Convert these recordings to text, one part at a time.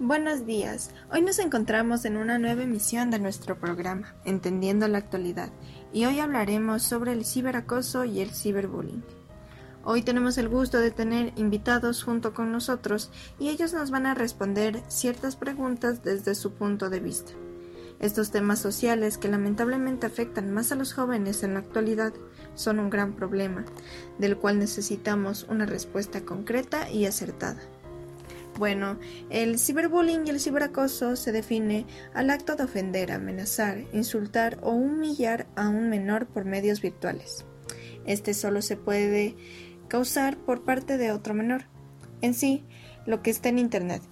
Buenos días. Hoy nos encontramos en una nueva emisión de nuestro programa, Entendiendo la actualidad, y hoy hablaremos sobre el ciberacoso y el ciberbullying. Hoy tenemos el gusto de tener invitados junto con nosotros y ellos nos van a responder ciertas preguntas desde su punto de vista. Estos temas sociales que lamentablemente afectan más a los jóvenes en la actualidad son un gran problema, del cual necesitamos una respuesta concreta y acertada. Bueno, el ciberbullying y el ciberacoso se define al acto de ofender, amenazar, insultar o humillar a un menor por medios virtuales. Este solo se puede causar por parte de otro menor. En sí, lo que está en Internet,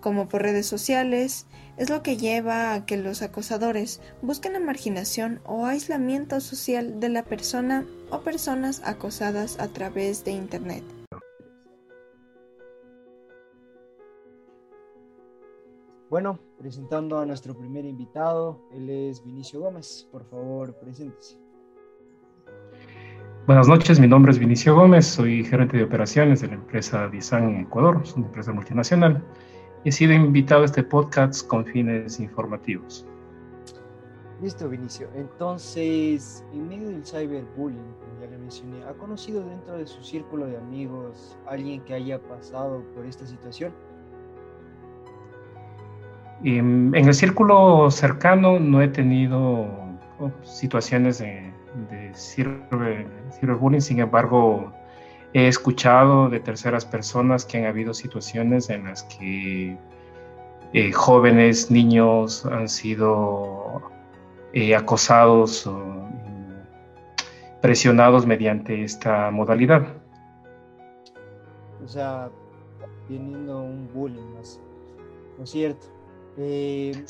como por redes sociales, es lo que lleva a que los acosadores busquen la marginación o aislamiento social de la persona o personas acosadas a través de Internet. Bueno, presentando a nuestro primer invitado, él es Vinicio Gómez. Por favor, preséntese. Buenas noches, mi nombre es Vinicio Gómez, soy gerente de operaciones de la empresa Disan en Ecuador, es una empresa multinacional, he sido invitado a este podcast con fines informativos. Listo, Vinicio. Entonces, en medio del cyberbullying, como ya le mencioné, ¿ha conocido dentro de su círculo de amigos alguien que haya pasado por esta situación? En el círculo cercano no he tenido oh, situaciones de, de ciberbullying, sin embargo, he escuchado de terceras personas que han habido situaciones en las que eh, jóvenes, niños han sido eh, acosados o presionados mediante esta modalidad. O sea, teniendo un bullying, ¿no es cierto? Eh,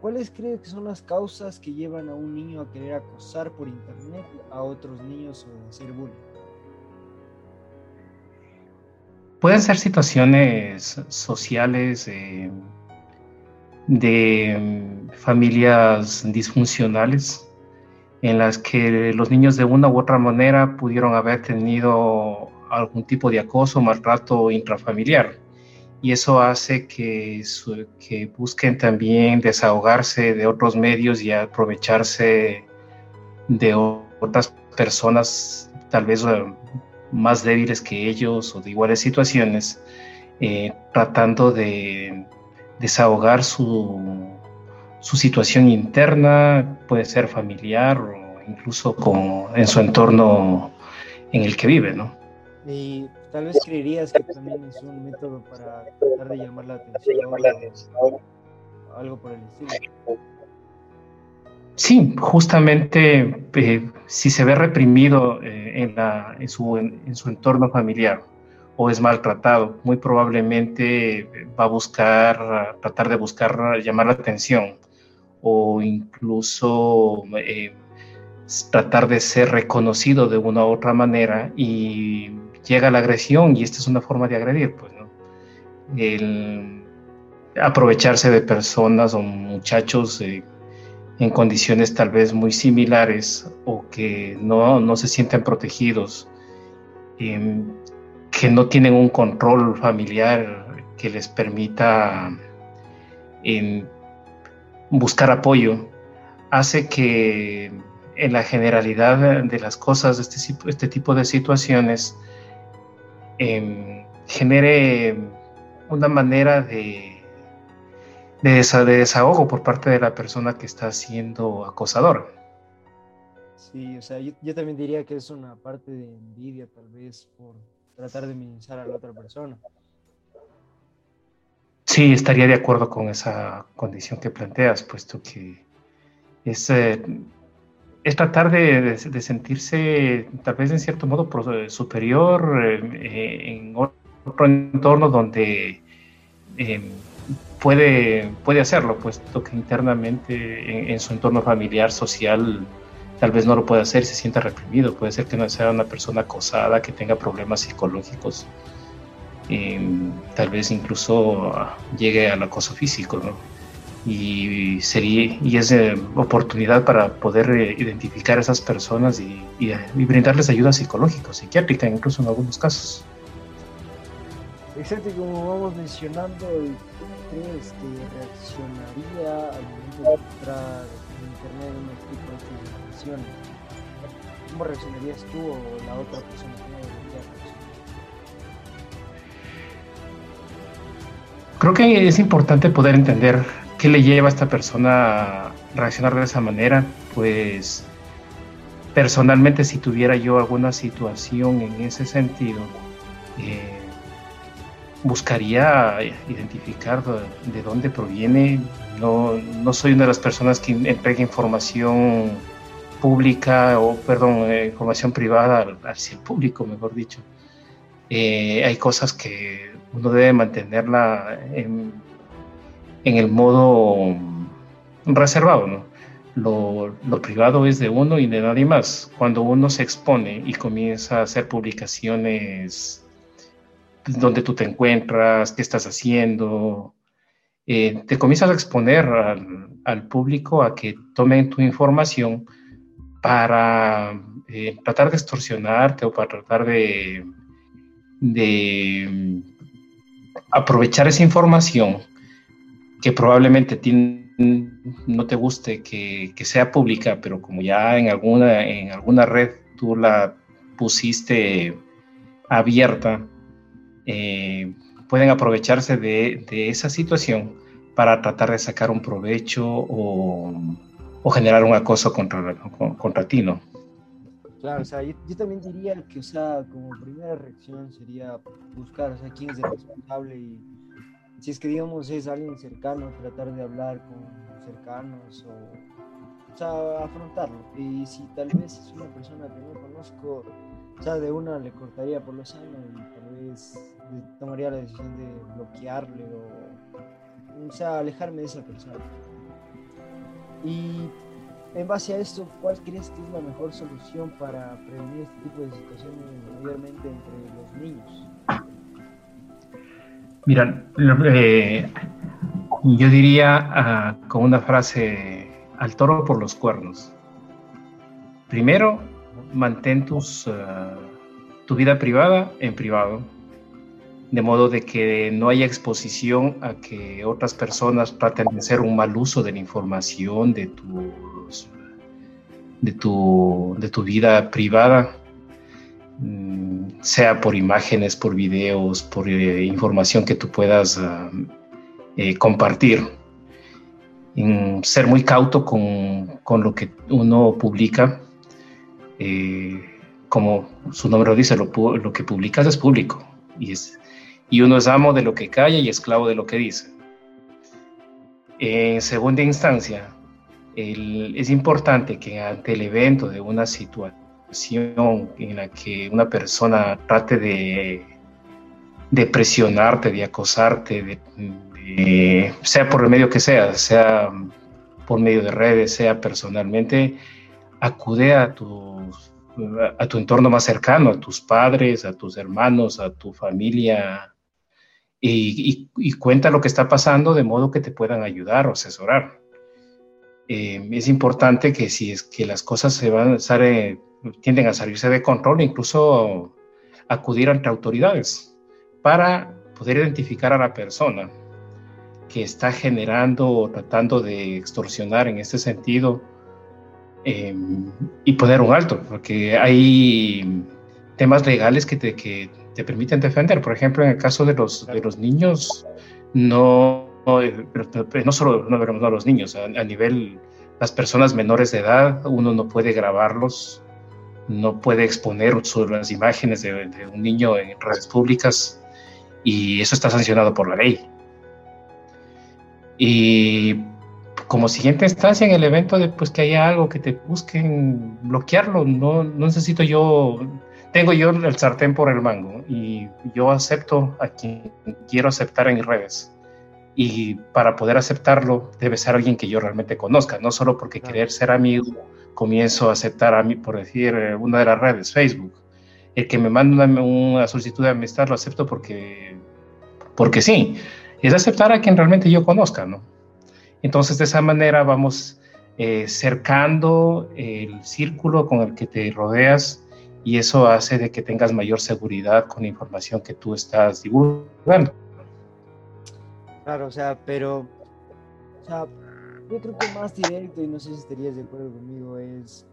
¿Cuáles cree que son las causas que llevan a un niño a querer acosar por internet a otros niños o hacer bullying? Pueden ser situaciones sociales eh, de mm, familias disfuncionales en las que los niños de una u otra manera pudieron haber tenido algún tipo de acoso o maltrato intrafamiliar y eso hace que, que busquen también desahogarse de otros medios y aprovecharse de otras personas tal vez eh, más débiles que ellos o de iguales situaciones, eh, tratando de desahogar su, su, situación interna, puede ser familiar o incluso como en su entorno en el que vive, ¿no? Tal vez creerías que también es un método para tratar de llamar la atención o algo por el estilo. Sí, justamente eh, si se ve reprimido eh, en, su, en, su, entorno familiar o es maltratado, muy probablemente va a buscar, tratar de buscar llamar la atención o incluso eh, tratar de ser reconocido de una u otra manera y llega la agresión y esta es una forma de agredir, pues. El aprovecharse de personas o muchachos eh, en condiciones tal vez muy similares o que no, no se sienten protegidos, em, que no tienen un control familiar que les permita em, buscar apoyo, hace que en la generalidad de las cosas, este, este tipo de situaciones, Em, genere una manera de, de, desahogo por parte de la persona que está siendo acosador. Sí, o sea, yo, también diría que es una parte de envidia tal vez por tratar de minimizar a la otra persona. Sí, estaría de acuerdo con esa condición que planteas, puesto que es, eh, es tratar de, sentirse tal vez en cierto modo superior eh, en otro entorno donde em, puede, puede hacerlo, puesto que internamente en, su entorno familiar, social, tal vez no lo puede hacer, se siente reprimido, puede ser que no sea una persona acosada, que tenga problemas psicológicos, em, tal vez incluso llegue al acoso físico, ¿no? Y sería y es eh, oportunidad para poder eh, identificar a esas personas y, y, brindarles ayuda psicológica, psiquiátrica, incluso en algunos casos. Exacto, como vamos mencionando, ¿cómo crees que reaccionaría al momento de entrar en internet un tipo de informaciones? ¿Cómo reaccionarías tú o la otra persona Creo que es importante poder entender qué le lleva a esta persona a reaccionar de esa manera, pues personalmente si tuviera yo alguna situación en ese sentido, eh, buscaría identificar de, dónde proviene. No, no, soy una de las personas que entregue información pública o, perdón, eh, información privada hacia el público, mejor dicho. Eh, hay cosas que uno debe mantenerla en, en el modo reservado, ¿no? Lo, lo, privado es de uno y de nadie más. Cuando uno se expone y comienza a hacer publicaciones dónde tú te encuentras, qué estás haciendo. Eh, te comienzas a exponer al, público a que tomen tu información para eh, tratar de extorsionarte o para tratar de, de mm, aprovechar esa información que probablemente no te guste que, que, sea pública, pero como ya en alguna, en alguna red tú la pusiste abierta, eh, pueden aprovecharse de, esa situación para tratar de sacar un provecho o, generar un acoso contra, contra ti, ¿no? Claro, o sea, yo, también diría que, o sea, como primera reacción sería buscar, o sea, quién es el responsable y si es que, digamos, es alguien cercano, tratar de hablar con cercanos o, o sea, afrontarlo. Y si tal vez es una persona que no conozco, o sea, de una le cortaría por los sano y tal vez tomaría la decisión de bloquearle o, o sea, alejarme de esa persona. Y en base a esto, ¿cuál crees que es la mejor solución para prevenir este tipo de situaciones, mayormente entre los niños? Mira, eh, yo diría uh, con una frase, al toro por los cuernos. Primero, mantén tus, uh, tu vida privada en privado, de modo de que no haya exposición a que otras personas traten de hacer un mal uso de la información de, tus, de, tu, de tu vida privada, mm, sea por imágenes, por videos, por eh, información que tú puedas uh, eh, compartir. ser muy cauto con, con, lo que uno publica. Eh, como su nombre lo dice, lo, lo, que publicas es público y, es, y uno es amo de lo que calla y esclavo de lo que dice. En segunda instancia, es importante que ante el evento de una situación en la que una persona trate de, presionarte, de acosarte, sea por el medio que sea, sea por medio de redes, sea personalmente, acude a a tu entorno más cercano, a tus padres, a tus hermanos, a tu familia, y, cuenta lo que está pasando de modo que te puedan ayudar o asesorar. Eh, es importante que si es que las cosas se van tienden a salirse de control, incluso acudir ante autoridades para poder identificar a la persona que está generando o tratando de extorsionar en este sentido Em, y poner un alto, porque hay temas legales que te, que te permiten defender. Por ejemplo, en el caso de los, de los niños, no, no, eh, no solo no, no los niños, a, nivel las personas menores de edad, uno no puede grabarlos, no puede exponer las imágenes de, de un niño en redes públicas y eso está sancionado por la ley. Y como siguiente instancia en el evento de pues que haya algo que te busquen bloquearlo, no, no necesito yo, tengo yo el sartén por el mango y yo acepto a quien quiero aceptar en redes. Y para poder aceptarlo debe ser alguien que yo realmente conozca, no solo porque querer ser amigo comienzo a aceptar a mí, por decir, eh, una de las redes, Facebook. El que me manda una, una solicitud de amistad lo acepto porque, porque sí. Es aceptar a quien realmente yo conozca, ¿no? Entonces, de esa manera vamos eh, cercando el círculo con el que te rodeas y eso hace de que tengas mayor seguridad con la información que tú estás divulgando. Claro, o sea, pero, o sea, yo creo que más directo, y no sé si estarías de acuerdo conmigo, es,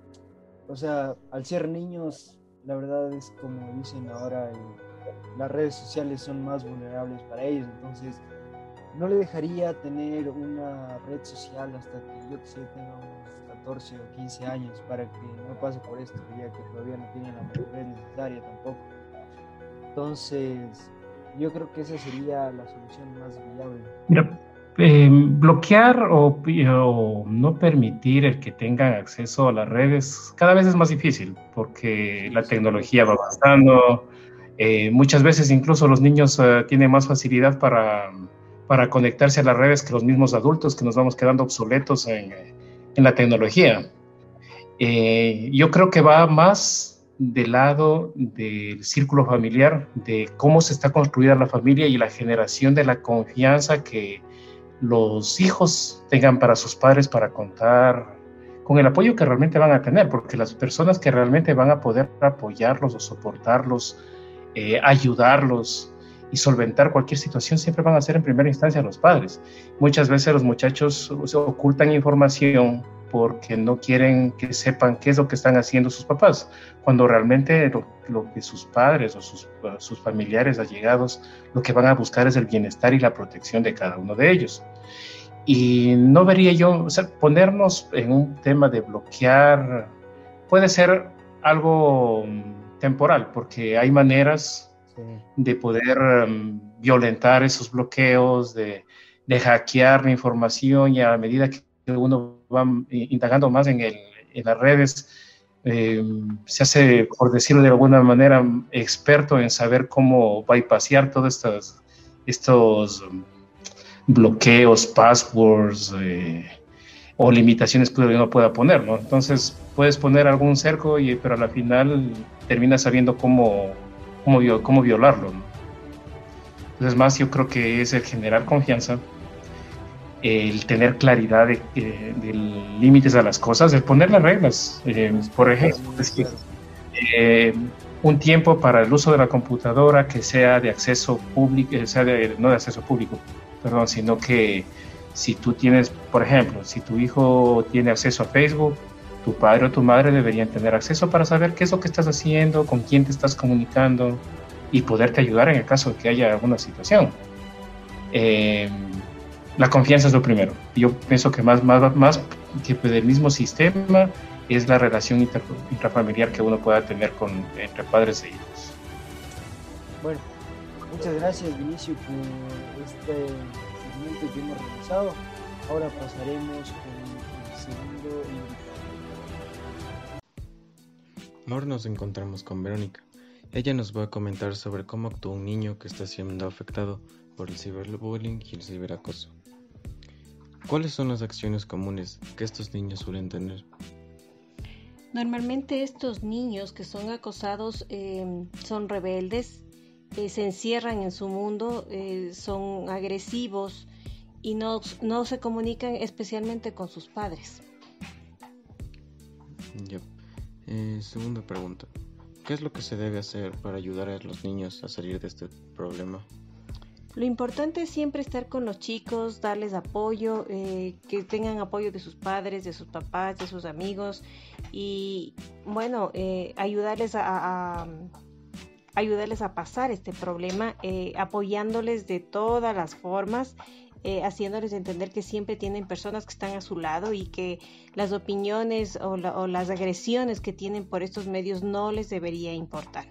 o sea, al ser niños, la verdad es como dicen ahora, las redes sociales son más vulnerables para ellos, entonces no le dejaría tener una red social hasta que yo que sé tenga unos 14 o 15 años para que no pase por esto, ya que todavía no tiene la madurez necesaria tampoco. Entonces, yo creo que esa sería la solución más viable. Em, bloquear o, no permitir el que tengan acceso a las redes cada vez es más difícil porque la tecnología va avanzando. Eh, muchas veces incluso los niños eh, tienen más facilidad para, para, conectarse a las redes que los mismos adultos que nos vamos quedando obsoletos en, en la tecnología. Eh, yo creo que va más del lado del círculo familiar, de cómo se está construida la familia y la generación de la confianza que los hijos tengan para sus padres para contar con el apoyo que realmente van a tener, porque las personas que realmente van a poder apoyarlos o soportarlos, eh, ayudarlos y solventar cualquier situación siempre van a ser en primera instancia los padres. Muchas veces los muchachos ocultan información porque no quieren que sepan qué es lo que están haciendo sus papás, cuando realmente lo, que sus padres o sus, sus, familiares allegados lo que van a buscar es el bienestar y la protección de cada uno de ellos. Y no vería yo, o sea, ponernos en un tema de bloquear puede ser algo mm, temporal, porque hay maneras de poder mm, violentar esos bloqueos, de, de hackear la información y a medida que uno va indagando más en, el, en las redes, eh, se hace, por decirlo de alguna manera, experto en saber cómo bypassear todos estos, estos bloqueos, passwords eh, o limitaciones que uno pueda poner, ¿no? Entonces puedes poner algún cerco, y, pero a la final terminas sabiendo cómo, cómo, cómo violarlo, ¿no? Entonces más yo creo que es el generar confianza, el tener claridad de, eh, límites a las cosas, el poner las reglas. Eh, por ejemplo, eh, un tiempo para el uso de la computadora que sea de acceso público, sea no de acceso público, perdón, sino que si tú tienes, por ejemplo, si tu hijo tiene acceso a Facebook, tu padre o tu madre deberían tener acceso para saber qué es lo que estás haciendo, con quién te estás comunicando y poderte ayudar en el caso de que haya alguna situación. La confianza es lo primero. Yo pienso que más, más, más que del mismo sistema es la relación intrafamiliar que uno pueda tener con, entre padres e hijos. Bueno, muchas gracias Vinicio por este segmento que hemos realizado. Ahora pasaremos con el segundo invitado. Ahora nos encontramos con Verónica. Ella nos va a comentar sobre cómo actúa un niño que está siendo afectado por el ciberbullying y el ciberacoso. ¿Cuáles son las acciones comunes que estos niños suelen tener? Normalmente estos niños que son acosados em, son rebeldes, eh, se encierran en su mundo, eh, son agresivos y no, no, se comunican especialmente con sus padres. Eh, segunda pregunta. ¿Qué es lo que se debe hacer para ayudar a los niños a salir de este problema? Lo importante es siempre estar con los chicos, darles apoyo, eh, que tengan apoyo de sus padres, de sus papás, de sus amigos y bueno, eh, ayudarles a, ayudarles a pasar este problema, eh, apoyándoles de todas las formas. haciéndoles entender que siempre tienen personas que están a su lado y que las opiniones o, o las agresiones que tienen por estos medios no les debería importar.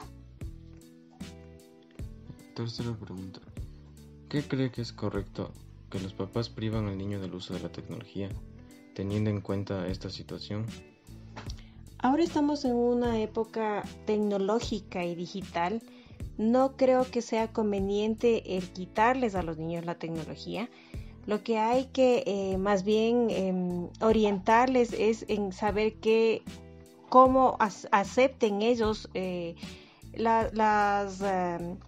Tercera pregunta. ¿Qué cree que es correcto que los papás privan al niño del uso de la tecnología, teniendo en cuenta esta situación? Ahora estamos en una época tecnológica y digital. No creo que sea conveniente el quitarles a los niños la tecnología. Lo que hay que eh, más bien em, orientarles es en saber que cómo acepten ellos eh, las em,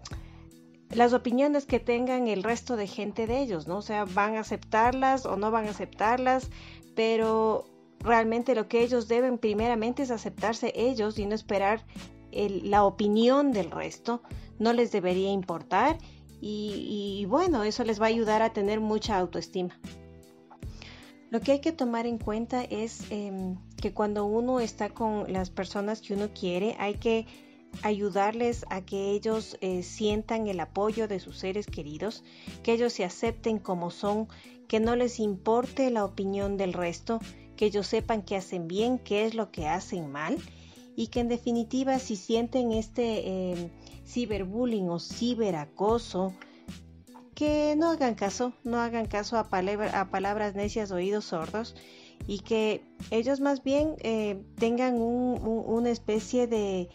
las opiniones que tengan el resto de gente de ellos, ¿no? O sea, van a aceptarlas o no van a aceptarlas, pero realmente lo que ellos deben primeramente es aceptarse ellos y no esperar la opinión del resto no les debería importar y, bueno, eso les va a ayudar a tener mucha autoestima. Lo que hay que tomar en cuenta es em, que cuando uno está con las personas que uno quiere, hay que ayudarles a que ellos eh, sientan el apoyo de sus seres queridos, que ellos se acepten como son, que no les importe la opinión del resto, que ellos sepan que hacen bien, qué es lo que hacen mal y que en definitiva si sienten este em, ciberbullying o ciberacoso, que no hagan caso, no hagan caso a, palabras necias, oídos sordos y que ellos más bien eh, tengan una especie de,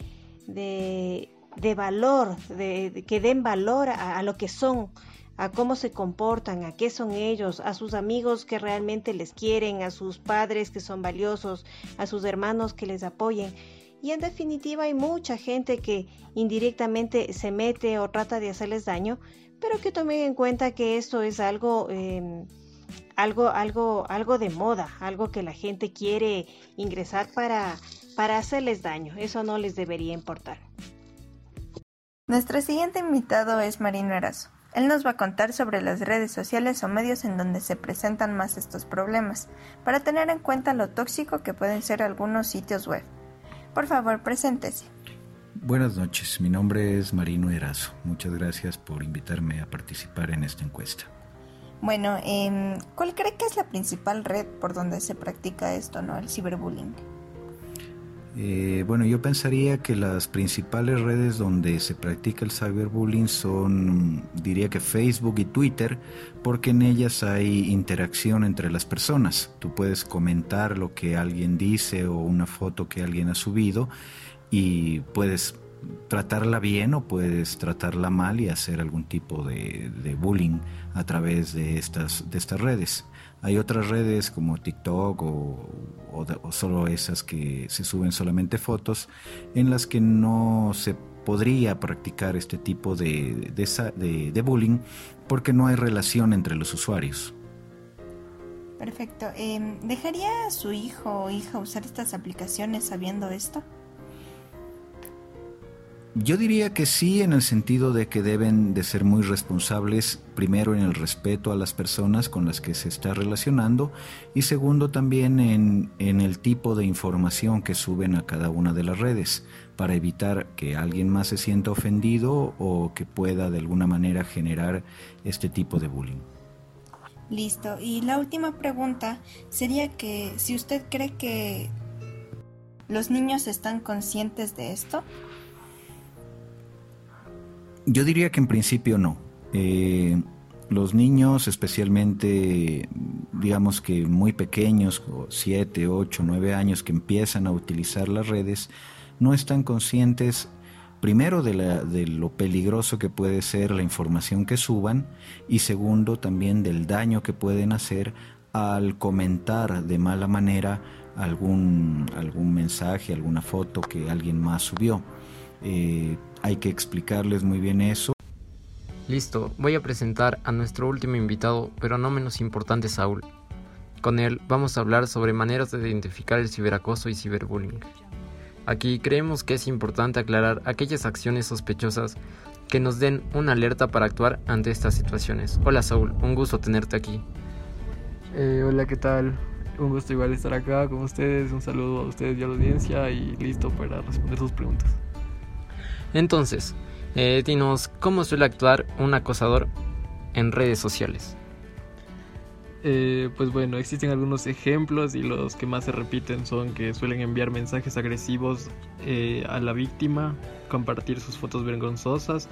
de, valor, de, que den valor a, lo que son, a cómo se comportan, a qué son ellos, a sus amigos que realmente les quieren, a sus padres que son valiosos, a sus hermanos que les apoyen. Y en definitiva hay mucha gente que indirectamente se mete o trata de hacerles daño, pero que tomen en cuenta que esto es algo, em, algo, algo, algo de moda, algo que la gente quiere ingresar para, para hacerles daño. Eso no les debería importar. Nuestro siguiente invitado es Marino Erazo. Él nos va a contar sobre las redes sociales o medios en donde se presentan más estos problemas, para tener en cuenta lo tóxico que pueden ser algunos sitios web. Por favor, preséntese. Buenas noches, mi nombre es Marino Erazo. Muchas gracias por invitarme a participar en esta encuesta. Bueno, em, ¿cuál cree que es la principal red por donde se practica esto, no, el ciberbullying? Eh, bueno, yo pensaría que las principales redes donde se practica el cyberbullying son, diría que Facebook y Twitter, porque en ellas hay interacción entre las personas. Tú puedes comentar lo que alguien dice o una foto que alguien ha subido y puedes tratarla bien o puedes tratarla mal y hacer algún tipo de, de bullying a través de estas, de estas redes. Hay otras redes como TikTok o, solo esas que se suben solamente fotos en las que no se podría practicar este tipo de, de, bullying porque no hay relación entre los usuarios. Perfecto. Em, ¿Dejaría su hijo o hija usar estas aplicaciones sabiendo esto? Yo diría que sí, en el sentido de que deben de ser muy responsables, primero en el respeto a las personas con las que se está relacionando y segundo también en, el tipo de información que suben a cada una de las redes para evitar que alguien más se sienta ofendido o que pueda de alguna manera generar este tipo de bullying. Listo. Y la última pregunta sería que si usted cree que los niños están conscientes de esto. Yo diría que en principio no. Eh, los niños, especialmente, digamos que muy pequeños, 7, 8, 9 años, que empiezan a utilizar las redes, no están conscientes primero de, la, de, lo peligroso que puede ser la información que suban y segundo también del daño que pueden hacer al comentar de mala manera algún, algún mensaje, alguna foto que alguien más subió. Eh, hay que explicarles muy bien eso. Listo, voy a presentar a nuestro último invitado, pero no menos importante, Saúl. Con él vamos a hablar sobre maneras de identificar el ciberacoso y ciberbullying. Aquí creemos que es importante aclarar aquellas acciones sospechosas que nos den una alerta para actuar ante estas situaciones. Hola Saúl, un gusto tenerte aquí. Eh, hola, ¿qué tal? Un gusto igual estar acá con ustedes. Un saludo a ustedes y a la audiencia y listo para responder sus preguntas. Entonces, eh, dinos, ¿cómo suele actuar un acosador en redes sociales? Eh, pues bueno, existen algunos ejemplos y los que más se repiten son que suelen enviar mensajes agresivos eh, a la víctima, compartir sus fotos vergonzosas,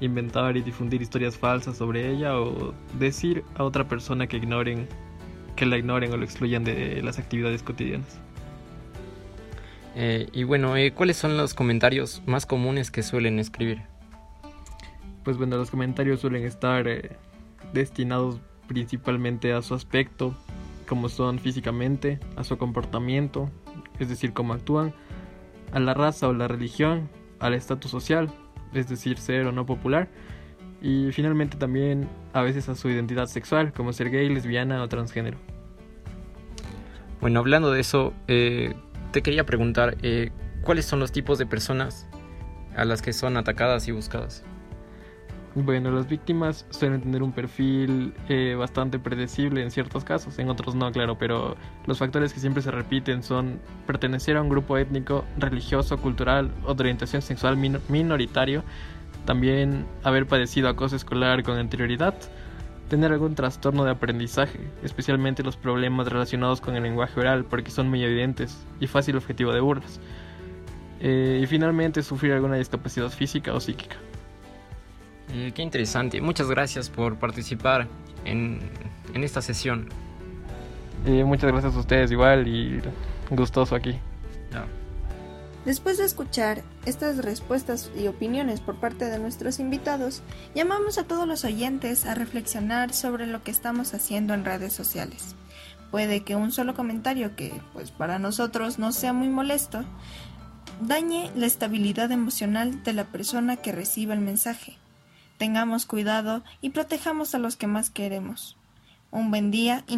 inventar y difundir historias falsas sobre ella o decir a otra persona que ignoren, que la ignoren o lo excluyan de las actividades cotidianas. Eh, y bueno, eh, ¿cuáles son los comentarios más comunes que suelen escribir? Pues bueno, los comentarios suelen estar eh, destinados principalmente a su aspecto, como son físicamente, a su comportamiento, es decir, cómo actúan, a la raza o la religión, al estatus social, es decir, ser o no popular, y finalmente también a veces a su identidad sexual, como ser gay, lesbiana o transgénero. Bueno, hablando de eso, te quería preguntar, eh, ¿cuáles son los tipos de personas a las que son atacadas y buscadas? Bueno, las víctimas suelen tener un perfil eh, bastante predecible en ciertos casos, en otros no, claro, pero los factores que siempre se repiten son pertenecer a un grupo étnico, religioso, cultural o de orientación sexual minoritario, también haber padecido acoso escolar con anterioridad, tener algún trastorno de aprendizaje, especialmente los problemas relacionados con el lenguaje oral, porque son muy evidentes y fácil objetivo de burlas, eh, y finalmente sufrir alguna discapacidad física o psíquica. Eh, qué interesante. Muchas gracias por participar en, esta sesión. Eh, muchas gracias a ustedes igual y gustoso aquí. Después de escuchar estas respuestas y opiniones por parte de nuestros invitados, llamamos a todos los oyentes a reflexionar sobre lo que estamos haciendo en redes sociales. Puede que un solo comentario que, pues para nosotros no sea muy molesto, dañe la estabilidad emocional de la persona que reciba el mensaje Tengamos cuidado y protejamos a los que más queremos. Un buen día y